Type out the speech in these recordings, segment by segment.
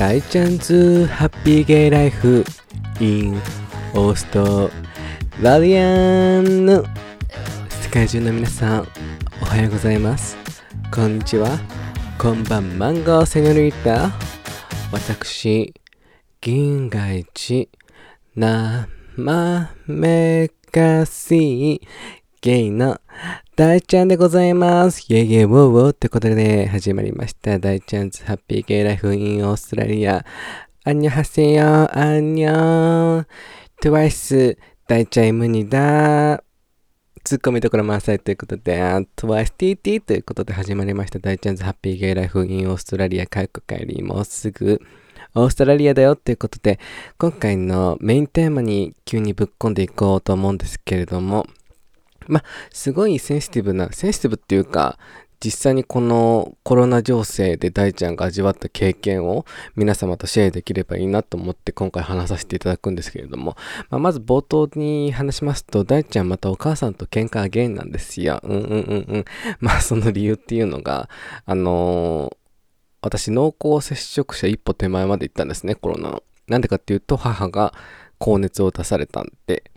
大ちゃんズハッピーゲイライフ in オーストラリアン世界中の皆さんおはようございます。こんにちは。こんばんマンゴーセニョリータ。私銀河一生めかしいゲイの大ちゃんでございます。イェイイェイウォーウォーってことで、始まりました。大ちゃんズハッピーゲイライフインオーストラリア。アンニョハセヨ、アンニョトゥワイス、大ちゃんイムニダツッコミどころ満載ということで、トゥワイス TT ということで始まりました。大ちゃんズハッピーゲイライフインオーストラリア。帰りもうすぐ。オーストラリアだよっていうことで、今回のメインテーマに急にぶっ込んでいこうと思うんですけれども、まあ、すごいセンシティブな、センシティブっていうか、実際にこのコロナ情勢で大ちゃんが味わった経験を皆様とシェアできればいいなと思って今回話させていただくんですけれども、まあ、まず冒頭に話しますと大ちゃんまたお母さんと喧嘩ゲインなんですよ。うんうんうんうん。まあその理由っていうのが、あのー、私濃厚接触者一歩手前まで行ったんですね、コロナの。なんでかっていうと母が高熱を出されたんで、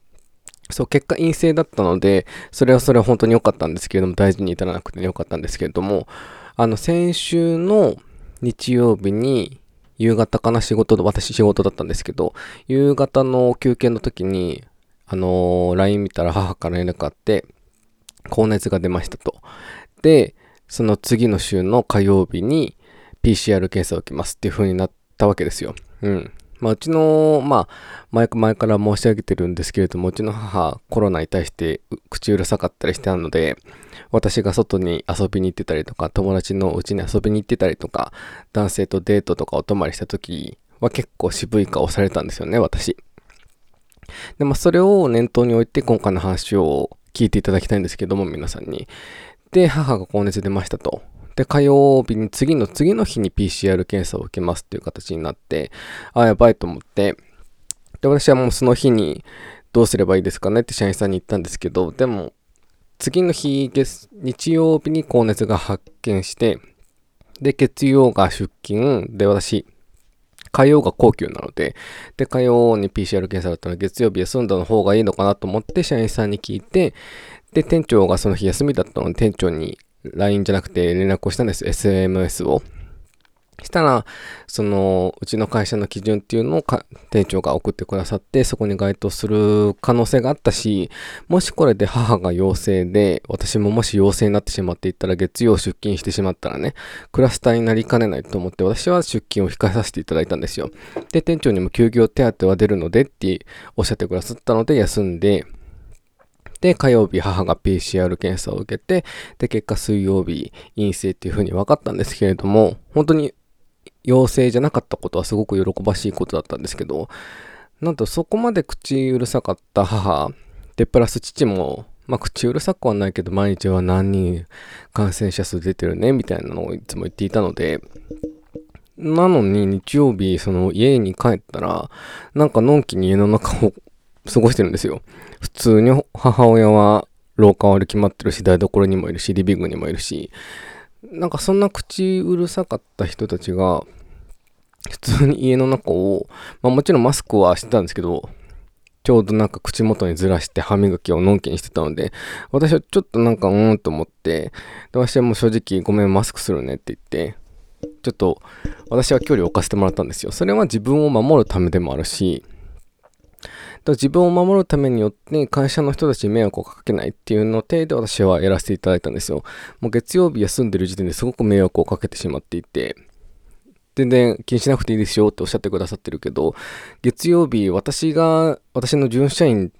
そう、結果陰性だったので、それはそれは本当に良かったんですけれども、大事に至らなくて良かったんですけれども、あの、先週の日曜日に、夕方かな仕事で、私仕事だったんですけど、夕方の休憩の時に、あの、LINE 見たら母から連絡あって、高熱が出ましたと。で、その次の週の火曜日に PCR 検査を受けますっていう風になったわけですよ。うん。まあ、うちの、まあ、前前から申し上げてるんですけれども、うちの母、コロナに対して口うるさかったりしてたので、私が外に遊びに行ってたりとか、友達のうちに遊びに行ってたりとか、男性とデートとかお泊まりした時は結構渋い顔されたんですよね、私。で、まあ、それを念頭に置いて今回の話を聞いていただきたいんですけども、皆さんに。で、母が高熱出ましたと。で、火曜日に次の次の日に PCR 検査を受けますっていう形になって、あ、やばいと思って、で、私はもうその日にどうすればいいですかねって社員さんに言ったんですけど、でも、次の日月、日曜日に高熱が発見して、で、月曜が出勤、で、私、火曜が高級なので、で、火曜に PCR 検査だったら月曜日休んだの方がいいのかなと思って社員さんに聞いて、で、店長がその日休みだったので、店長に LINE じゃなくて連絡をしたんです。SMS を。したら、その、うちの会社の基準っていうのを店長が送ってくださって、そこに該当する可能性があったし、もしこれで母が陽性で、私ももし陽性になってしまっていったら、月曜出勤してしまったらね、クラスターになりかねないと思って、私は出勤を控えさせていただいたんですよ。で、店長にも休業手当は出るのでっておっしゃってくださったので、休んで、で、火曜日母が PCR 検査を受けて、で、結果水曜日陰性っていう風に分かったんですけれども、本当に陽性じゃなかったことはすごく喜ばしいことだったんですけど、なんとそこまで口うるさかった母、で、プラス父も、まあ、口うるさくはないけど、毎日は何人感染者数出てるね、みたいなのをいつも言っていたので、なのに日曜日、その家に帰ったら、なんかのんきに家の中を過ごしてるんですよ。普通に母親は廊下を歩き回ってるし、台所にもいるし、リビングにもいるし、なんかそんな口うるさかった人たちが、普通に家の中を、まあもちろんマスクはしてたんですけど、ちょうどなんか口元にずらして歯磨きをのんきにしてたので、私はちょっとなんかうーんと思って、で私はもう正直ごめんマスクするねって言って、ちょっと私は距離を置かせてもらったんですよ。それは自分を守るためでもあるし、だ自分を守るためによって会社の人たちに迷惑をかけないっていうの程で私はやらせていただいたんですよ。もう月曜日休んでる時点ですごく迷惑をかけてしまっていて、全然気にしなくていいですよっておっしゃってくださってるけど、月曜日私が、私の準社員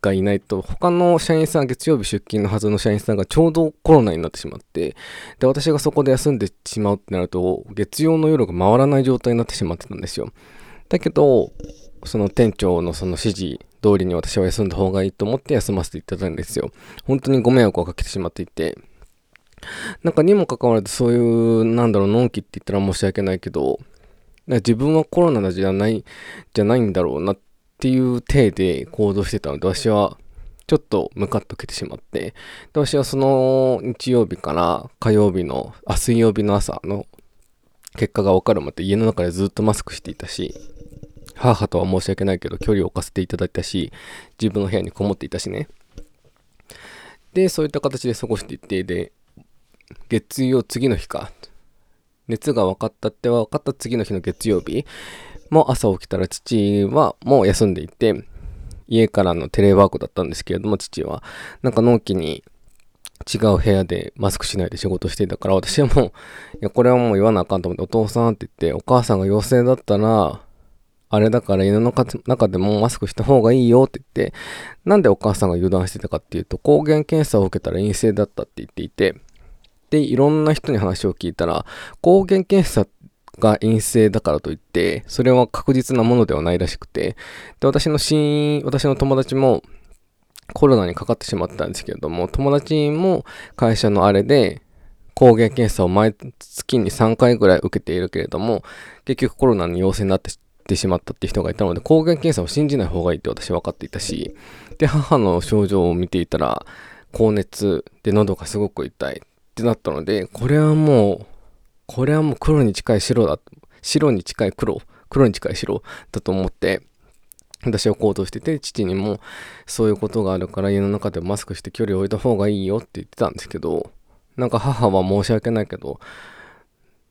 がいないと、他の社員さん、月曜日出勤のはずの社員さんがちょうどコロナになってしまって、で、私がそこで休んでしまうってなると、月曜の夜が回らない状態になってしまってたんですよ。だけど、その店長のその指示通りに私は休んだ方がいいと思って休ませていただいたんですよ。本当にご迷惑をかけてしまっていて。なんかにもかかわらずそういう、なんだろう、のんきって言ったら申し訳ないけど、自分はコロナじゃない、じゃないんだろうなっていう体で行動してたので、私はちょっとムカッとけてしまって、で私はその日曜日から火曜日の、あ、水曜日の朝の結果がわかるまで家の中でずっとマスクしていたし、母とは申し訳ないけど距離を置かせていただいたし、自分の部屋にこもっていたしね。で、そういった形で過ごしていって、で、月曜、次の日か。熱が分かったって分かった次の日の月曜日も朝起きたら父はもう休んでいて、家からのテレワークだったんですけれども、父は。なんか納期に違う部屋でマスクしないで仕事していたから、私はもう、いや、これはもう言わなあかんと思って、お父さんって言って、お母さんが陽性だったら、あれだから家の中でもマスクした方がいいよって言って、なんでお母さんが油断してたかっていうと、抗原検査を受けたら陰性だったって言っていて、で、いろんな人に話を聞いたら、抗原検査が陰性だからといって、それは確実なものではないらしくて、で、私の親、私の友達も、コロナにかかってしまったんですけれども、友達も会社のあれで、抗原検査を毎月に3回ぐらい受けているけれども、結局コロナに陽性になっててしまったって人がいたので、抗原検査を信じない方がいいって私は分かっていたし、で、母の症状を見ていたら、高熱で喉がすごく痛いってなったので、これはもう、これはもう黒に近い白だ。白に近い黒、黒に近い白だと思って、私は行動してて、父にもそういうことがあるから家の中でマスクして距離を置いた方がいいよって言ってたんですけど、なんか母は申し訳ないけど、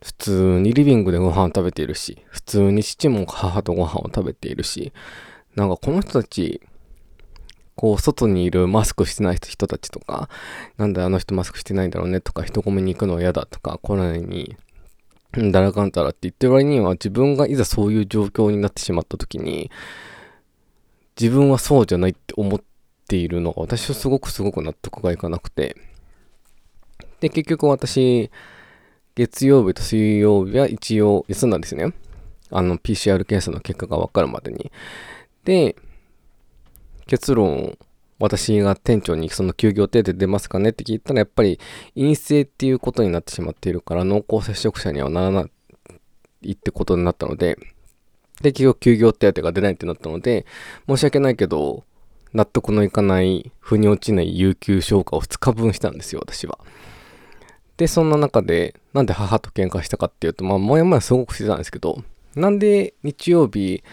普通にリビングでご飯を食べているし、普通に父も母とご飯を食べているし、なんかこの人たち、こう、外にいるマスクしてない人たちとか、なんであの人マスクしてないんだろうねとか、人混みに行くのは嫌だとか、コロナに、だらかんたらって言ってる割には、自分がいざそういう状況になってしまった時に、自分はそうじゃないって思っているのが、私はすごくすごく納得がいかなくて、で、結局私、月曜日と水曜日は一応休んだんですね。あの、PCR 検査の結果がわかるまでに。で、結論、私が店長にその休業手当出ますかねって聞いたら、やっぱり陰性っていうことになってしまっているから、濃厚接触者にはならないってことになったので、で、結局休業手当が出ないってなったので、申し訳ないけど、納得のいかない、腑に落ちない有給消化を2日分したんですよ、私は。で、そんな中で、なんで母と喧嘩したかっていうと、まあ、もやもやすごくしてたんですけど、なんで日曜日、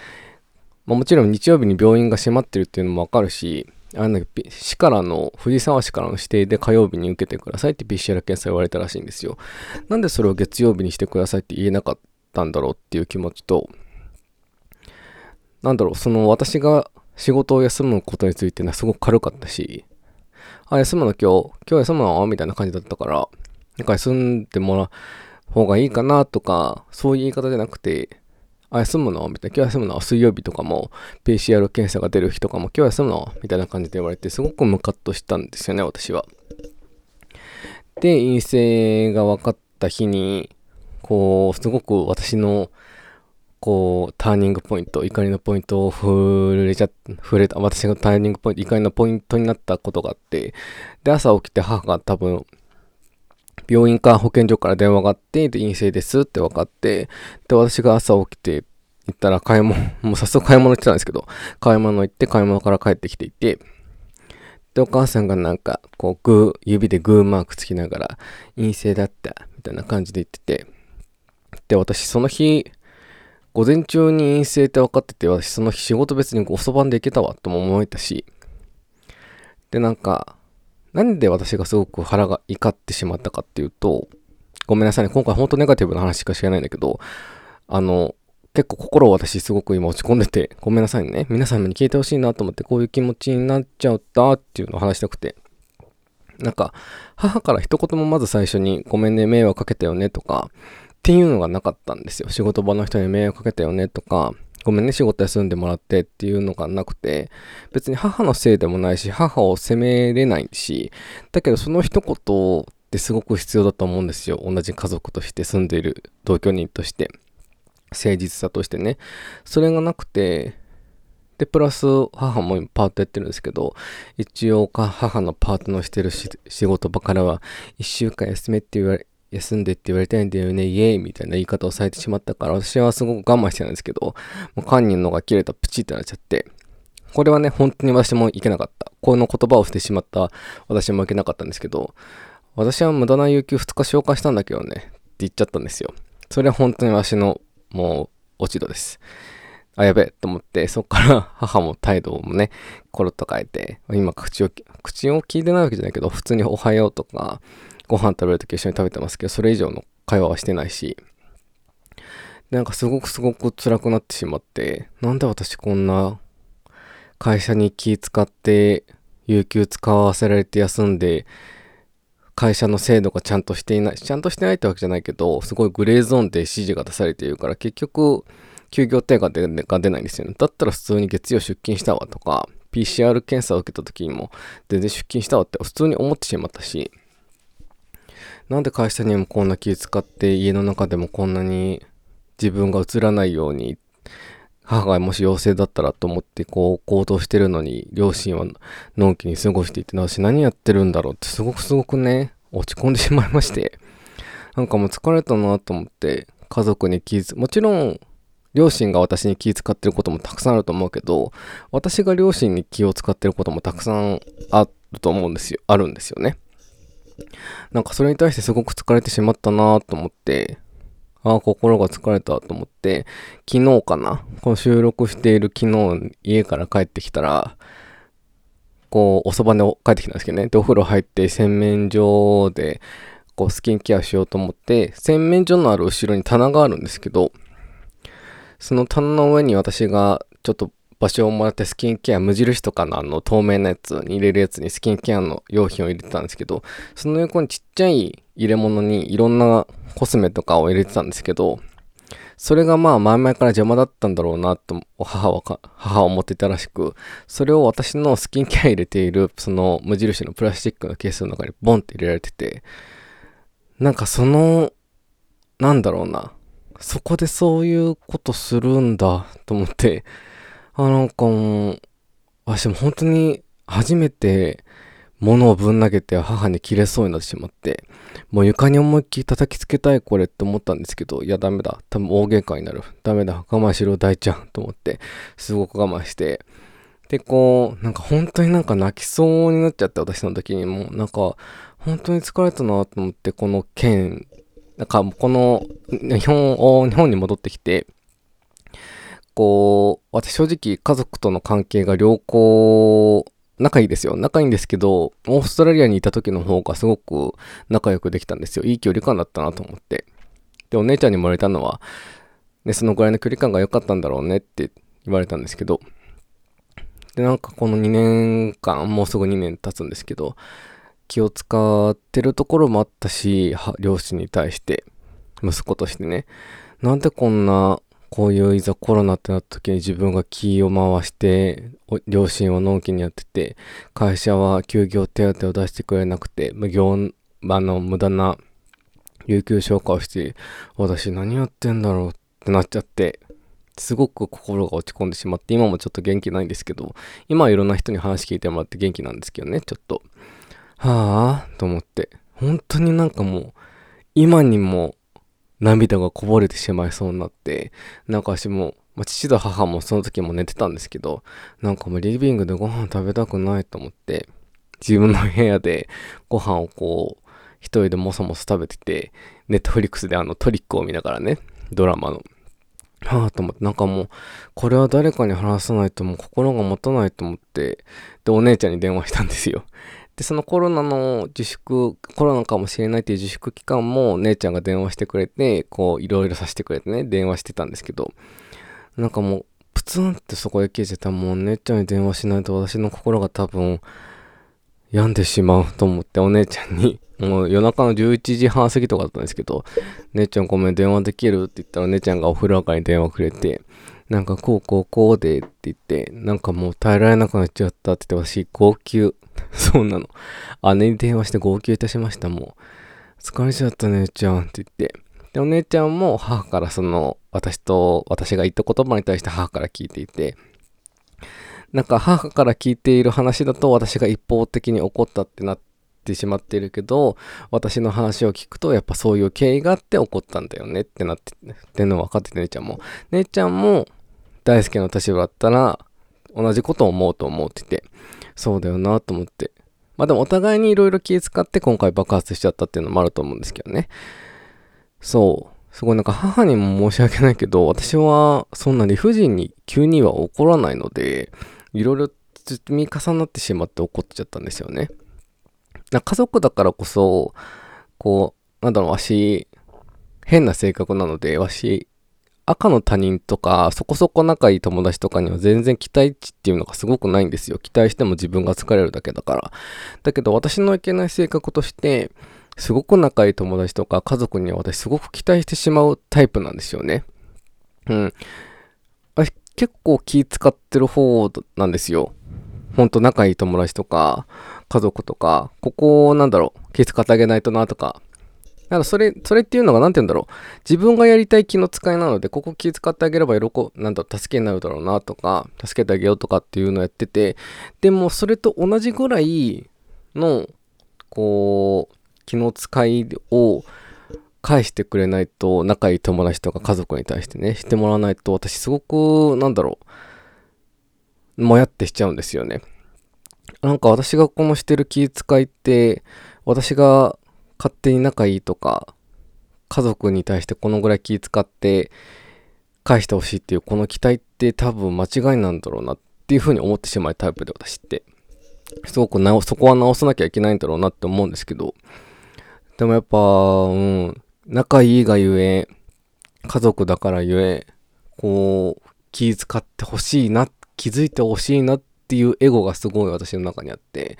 まあ、もちろん日曜日に病院が閉まってるっていうのもわかるし、あの市からの、藤沢市からの指定で火曜日に受けてくださいって PCR 検査言われたらしいんですよ。なんでそれを月曜日にしてくださいって言えなかったんだろうっていう気持ちと、なんだろう、その私が仕事を休むことについてはすごく軽かったし、あ、休むの今日、今日休むの？みたいな感じだったから、なんか休んでもらう方がいいかなとか、そういう言い方じゃなくて、あ、休むの？みたいな。今日休むの水曜日とかも、PCR 検査が出る日とかも、今日休むの？みたいな感じで言われて、すごくムカッとしたんですよね、私は。で、陰性が分かった日に、こう、すごく私の、こう、ターニングポイント、怒りのポイントを触れちゃ、触れた、私がターニングポイント、怒りのポイントになったことがあって、で、朝起きて母が多分、病院か保健所から電話があって、で、陰性ですって分かって、で、私が朝起きて行ったら買い物、もう早速買い物行ってたんですけど、買い物行って買い物から帰ってきていて、で、お母さんがなんか、こう、グー、指でグーマークつきながら、陰性だった、みたいな感じで言ってて、で、私その日、午前中に陰性って分かってて、私その日仕事別に遅番で行けたわとも思えたし、で、なんか、なんで私がすごく腹が怒ってしまったかっていうと、ごめんなさいね。今回ほんとネガティブな話しか知らないんだけど、あの、結構心を私すごく今落ち込んでて、ごめんなさいね。皆様に聞いてほしいなと思ってこういう気持ちになっちゃったっていうのを話したくて。なんか、母から一言もまず最初にごめんね、迷惑かけたよねとか、っていうのがなかったんですよ。仕事場の人に迷惑かけたよねとか、ごめんね、仕事休んでもらってっていうのがなくて、別に母のせいでもないし、母を責めれないし、だけどその一言ってすごく必要だと思うんですよ。同じ家族として住んでいる同居人として。誠実さとしてね。それがなくて、で、プラス母もパートやってるんですけど、一応母のパートのしてる仕事場からは、一週間休めって言われ、休んでって言われたいんだよね、イエーイみたいな言い方をされてしまったから、私はすごく我慢してたんですけど、もうカンニンのが切れたプチってなっちゃって、これはね、本当に私もいけなかった。この言葉をしてしまった私もいけなかったんですけど、私は無駄な有給2日消化したんだけどね、って言っちゃったんですよ。それは本当にわしのもう落ち度です。あ、やべえと思って、そっから 母も態度もね、コロッと変えて、今口を、口を聞いてないわけじゃないけど、普通におはようとか、ご飯食べるとき一緒に食べてますけど、それ以上の会話はしてないし、なんかすごくすごく辛くなってしまって、なんで私こんな会社に気使って、有給使わせられて休んで、会社の制度がちゃんとしていない、ちゃんとしてないってわけじゃないけど、すごいグレーゾーンで指示が出されているから、結局、休業手が出が出ないんですよね。だったら普通に月曜出勤したわとか、PCR 検査を受けた時にも全然出勤したわって普通に思ってしまったし、なんで会社にもこんな気使って家の中でもこんなに自分が映らないように母がもし陽性だったらと思ってこう行動してるのに両親はのんきに過ごしていて私何やってるんだろうってすごくすごくね落ち込んでしまいまして。なんかもう疲れたなと思って家族に気づもちろん両親が私に気使ってることもたくさんあると思うけど私が両親に気を使ってることもたくさんあると思うんですよあるんですよね。なんかそれに対してすごく疲れてしまったなと思ってああ、心が疲れたと思って、昨日かなこの収録している昨日、家から帰ってきたら、こう、おそばで帰ってきたんですけどね。で、お風呂入って洗面所で、こう、スキンケアしようと思って、洗面所のある後ろに棚があるんですけど、その棚の上に私がちょっと場所をもらってスキンケア無印とかのあの透明なやつに入れるやつにスキンケアの用品を入れてたんですけどその横にちっちゃい入れ物にいろんなコスメとかを入れてたんですけどそれがまあ前々から邪魔だったんだろうなと母は母は思ってたらしくそれを私のスキンケア入れているその無印のプラスチックのケースの中にボンって入れられててなんかそのなんだろうなそこでそういうことするんだと思ってあ、なんかもう、私も本当に初めて物をぶん投げて母に切れそうになってしまって、もう床に思いっきり叩きつけたいこれって思ったんですけど、いやダメだ。多分大喧嘩になる。ダメだ。我慢しろ大ちゃんと思って、すごく我慢して。で、こう、なんか本当になんか泣きそうになっちゃって、私の時にも、なんか、本当に疲れたなと思って、この件、なんかこの日本を、日本に戻ってきて、こう、私正直家族との関係が良好、仲いいですよ。仲いいんですけど、オーストラリアにいた時の方がすごく仲良くできたんですよ。いい距離感だったなと思って。で、お姉ちゃんにも言われたのは、ね、そのぐらいの距離感が良かったんだろうねって言われたんですけど、で、なんかこの2年間、もうすぐ2年経つんですけど、気を使ってるところもあったし、両親に対して、息子としてね、なんでこんなこういういざコロナってなった時に自分が気を回して、両親をのんきにやってて、会社は休業手当を出してくれなくて、無業、あの、無駄な有給消化をして、私何やってんだろうってなっちゃって、すごく心が落ち込んでしまって、今もちょっと元気ないんですけど、今はいろんな人に話聞いてもらって元気なんですけどね、ちょっと。はぁと思って、本当になんかもう、今にも涙がこぼれてしまいそうになって、なんか私も、まあ、父と母もその時も寝てたんですけど、なんかもうリビングでご飯食べたくないと思って、自分の部屋でご飯をこう、一人でもそもそ食べてて、ネットフリックスであのトリックを見ながらね、ドラマの。はぁと思って、なんかもう、これは誰かに話さないともう心が持たないと思って、で、お姉ちゃんに電話したんですよ。で、そのコロナの自粛、コロナかもしれないっていう自粛期間も姉ちゃんが電話してくれて、こう、いろいろさせてくれてね、電話してたんですけど、なんかもう、プツンってそこで消えてたもう姉ちゃんに電話しないと私の心が多分、病んでしまうと思ってお姉ちゃんに、もう夜中の11時半過ぎとかだったんですけど、姉ちゃんごめん電話できるって言ったら姉ちゃんがお風呂上がりに電話くれて、なんかこうこうこうでって言って、なんかもう耐えられなくなっちゃったって言って私号泣。そうなの。姉に電話して号泣いたしました、もう。疲れちゃった姉ちゃんって言って。で、お姉ちゃんも母からその、私と、私が言った言葉に対して母から聞いていて、なんか母から聞いている話だと私が一方的に怒ったってなってしまってるけど、私の話を聞くとやっぱそういう経緯があって怒ったんだよねってなって、っての分かってて姉ちゃんも。姉ちゃんも大輔の立場だったら同じことを思うと思ってて、そうだよなと思って。まあでもお互いにいろいろ気遣って今回爆発しちゃったっていうのもあると思うんですけどね。そう。すごいなんか母にも申し訳ないけど、私はそんな理不尽に急には怒らないので、いろいろ積み重なってしまって怒っちゃったんですよね。家族だからこそ、こう、なんだろう、わし、変な性格なので、わし、赤の他人とか、そこそこ仲いい友達とかには全然期待値っていうのがすごくないんですよ。期待しても自分が疲れるだけだから。だけど私のいけない性格として、すごく仲いい友達とか家族には私すごく期待してしまうタイプなんですよね。うん。私結構気使ってる方なんですよ。ほんと仲いい友達とか家族とか、ここなんだろう、気使ってあげないとなとか、だからそれ、それっていうのが何て言うんだろう。自分がやりたい気の使いなので、ここ気遣ってあげれば喜なんだ助けになるだろうなとか、助けてあげようとかっていうのをやってて、でもそれと同じぐらいの、こう、気の使いを返してくれないと、仲いい友達とか家族に対してね、してもらわないと、私すごく、なんだろう、もやってしちゃうんですよね。なんか私がこのしてる気遣いって、私が勝手に仲いいとか、家族に対してこのぐらい気使って返してほしいっていうこの期待って多分間違いなんだろうなっていうふうに思ってしまうタイプで私って。すごく直、そこは直さなきゃいけないんだろうなって思うんですけど、でもやっぱ、うん、仲いいがゆえ、家族だからゆえ、こう、気遣ってほしいな、気づいてほしいなっていうエゴがすごい私の中にあって、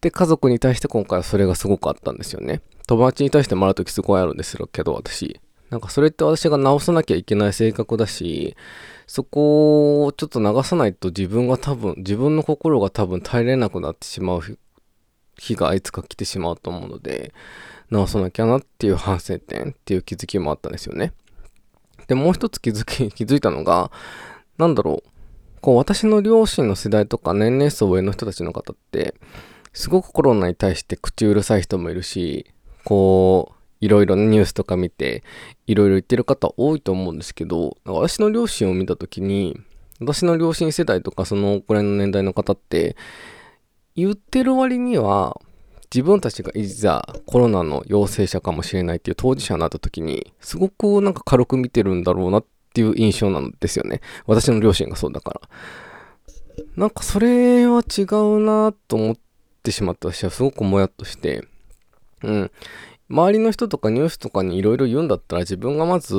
で、家族に対して今回はそれがすごくあったんですよね。友達に対してもらう時すごいあるんですけど、私。なんかそれって私が直さなきゃいけない性格だし、そこをちょっと流さないと自分が多分、自分の心が多分耐えれなくなってしまう日がいつか来てしまうと思うので、直さなきゃなっていう反省点っていう気づきもあったんですよね。で、もう一つ気づき、気づいたのが、なんだろう。こう私の両親の世代とか年齢層上の人たちの方って、すごくコロナに対して口うるさい人もいるし、こう、いろいろニュースとか見て、いろいろ言ってる方多いと思うんですけど、私の両親を見たときに、私の両親世代とかそのくらいの年代の方って、言ってる割には、自分たちがいざコロナの陽性者かもしれないっていう当事者になった時に、すごくなんか軽く見てるんだろうなっていう印象なんですよね。私の両親がそうだから。なんかそれは違うなと思って、ってしまった私はすごくもやっとして、うん。周りの人とかニュースとかにいろいろ言うんだったら自分がまず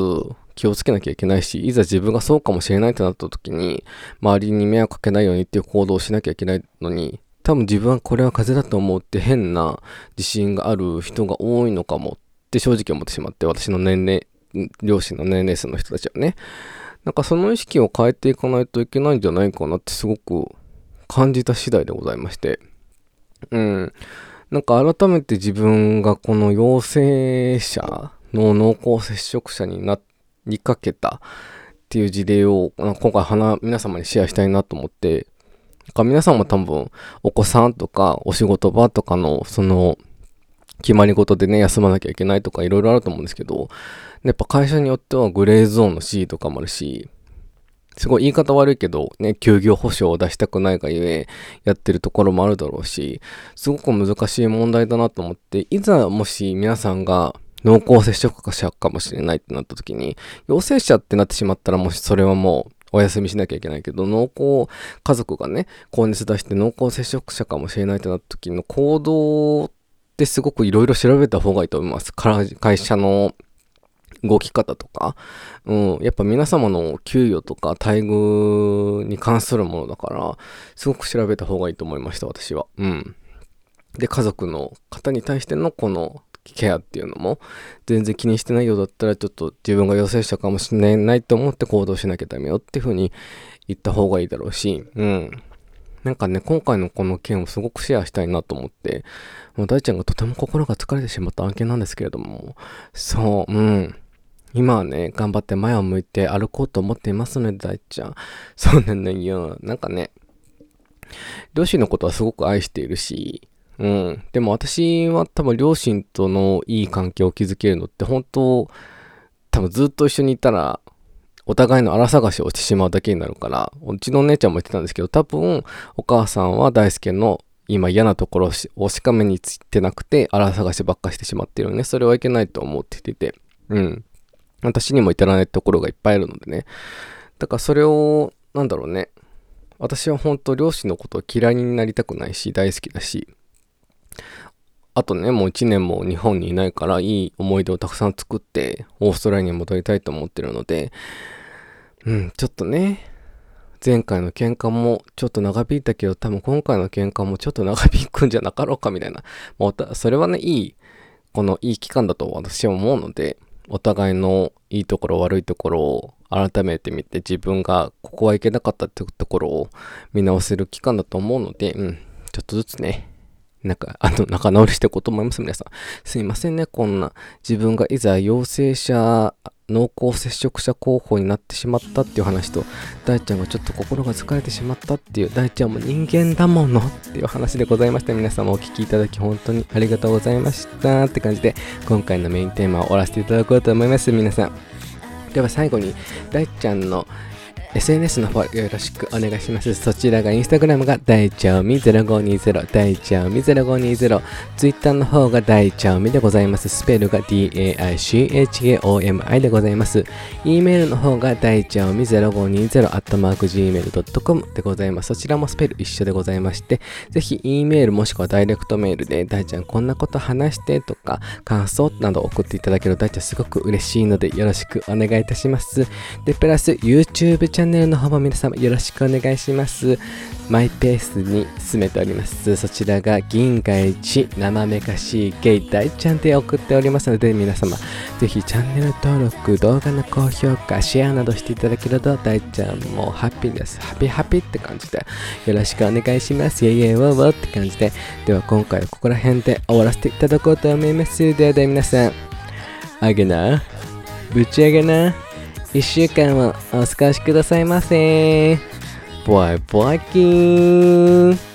気をつけなきゃいけないし、いざ自分がそうかもしれないってなった時に、周りに迷惑かけないようにっていう行動をしなきゃいけないのに、多分自分はこれは風邪だと思うって変な自信がある人が多いのかもって正直思ってしまって、私の年齢、両親の年齢層の人たちはね。なんかその意識を変えていかないといけないんじゃないかなってすごく感じた次第でございまして。うん。なんか改めて自分がこの陽性者の濃厚接触者になりかけたっていう事例を今回皆様にシェアしたいなと思って、なんか皆さんも多分お子さんとかお仕事場とかのその決まり事でね、休まなきゃいけないとかいろいろあると思うんですけど、やっぱ会社によってはグレーゾーンの C とかもあるし、すごい言い方悪いけど、ね、休業保障を出したくないがゆえ、やってるところもあるだろうし、すごく難しい問題だなと思って、いざもし皆さんが濃厚接触者かもしれないってなった時に、陽性者ってなってしまったら、もしそれはもう、お休みしなきゃいけないけど、濃厚、家族がね、高熱出して濃厚接触者かもしれないってなった時の行動ってすごくいろいろ調べた方がいいと思います。会社の動き方とか、うん、やっぱ皆様の給与とか待遇に関するものだから、すごく調べた方がいいと思いました、私は。うん。で、家族の方に対してのこのケアっていうのも、全然気にしてないようだったら、ちょっと自分が陽性者かもしれないと思って行動しなきゃダメよっていう風に言った方がいいだろうし、うん。なんかね、今回のこの件をすごくシェアしたいなと思って、もう大ちゃんがとても心が疲れてしまった案件なんですけれども、そう、うん。今はね、頑張って前を向いて歩こうと思っていますので、大ちゃん。そうなんだよ。なんかね、両親のことはすごく愛しているし、うん。でも私は多分両親とのいい関係を築けるのって本当、多分ずっと一緒にいたら、お互いの荒探しをしてしまうだけになるから、うちのお姉ちゃんも言ってたんですけど、多分、お母さんは大輔の今嫌なところをしかめについてなくて、荒探しばっかしてしまってるよね。それはいけないと思っててて。うん。私にも至らないところがいっぱいあるのでね。だからそれを、なんだろうね。私は本当両親のことを嫌いになりたくないし、大好きだし、あとね、もう1年も日本にいないから、いい思い出をたくさん作って、オーストラリアに戻りたいと思ってるので、うん、ちょっとね、前回の喧嘩もちょっと長引いたけど、多分今回の喧嘩もちょっと長引くんじゃなかろうかみたいな。まあ、それはね、いい、このいい期間だと私は思うので、お互いのいいところ悪いところを改めて見て自分がここはいけなかったってところを見直せる期間だと思うので、うん、ちょっとずつね、なんか、あの、仲直りしていこうと思います、皆さん。すいませんね、こんな。自分がいざ陽性者、濃厚接触者候補になってしまったっていう話と、大ちゃんがちょっと心が疲れてしまったっていう、大ちゃんも人間だものっていう話でございました。皆様お聴きいただき本当にありがとうございましたって感じで、今回のメインテーマを終わらせていただこうと思います、皆さん。では最後に、大ちゃんの SNS の方よろしくお願いします。そちらがインスタグラムが大ちゃおみ0520、大ちゃおみ0520、ツイッターの方が大ちゃおみでございます。スペルが DAICHAOMI でございます。e メールの方が大ちゃおみ0520、アットマーク Gmail.com でございます。そちらもスペル一緒でございまして、ぜひ E メールもしくはダイレクトメールで、大ちゃんこんなこと話してとか、感想など送っていただけると大ちゃんすごく嬉しいのでよろしくお願いいたします。で、プラス YouTube チャンネルャンネルの方も皆様よろしくお願いします。マイペースに進めております。そちらが銀河一生めかしいゲイ大ちゃんで送っておりますので皆様ぜひチャンネル登録、動画の高評価、シェアなどしていただけると大ちゃんもハッピーです。ハッピーハッピーって感じでよろしくお願いします。イェイイェイウォーウォーって感じででは今回はここら辺で終わらせていただこうと思います。ではでは皆さん、あげな、ぶち上げな。1週間もお過ごしくださいませ。バイバイキーン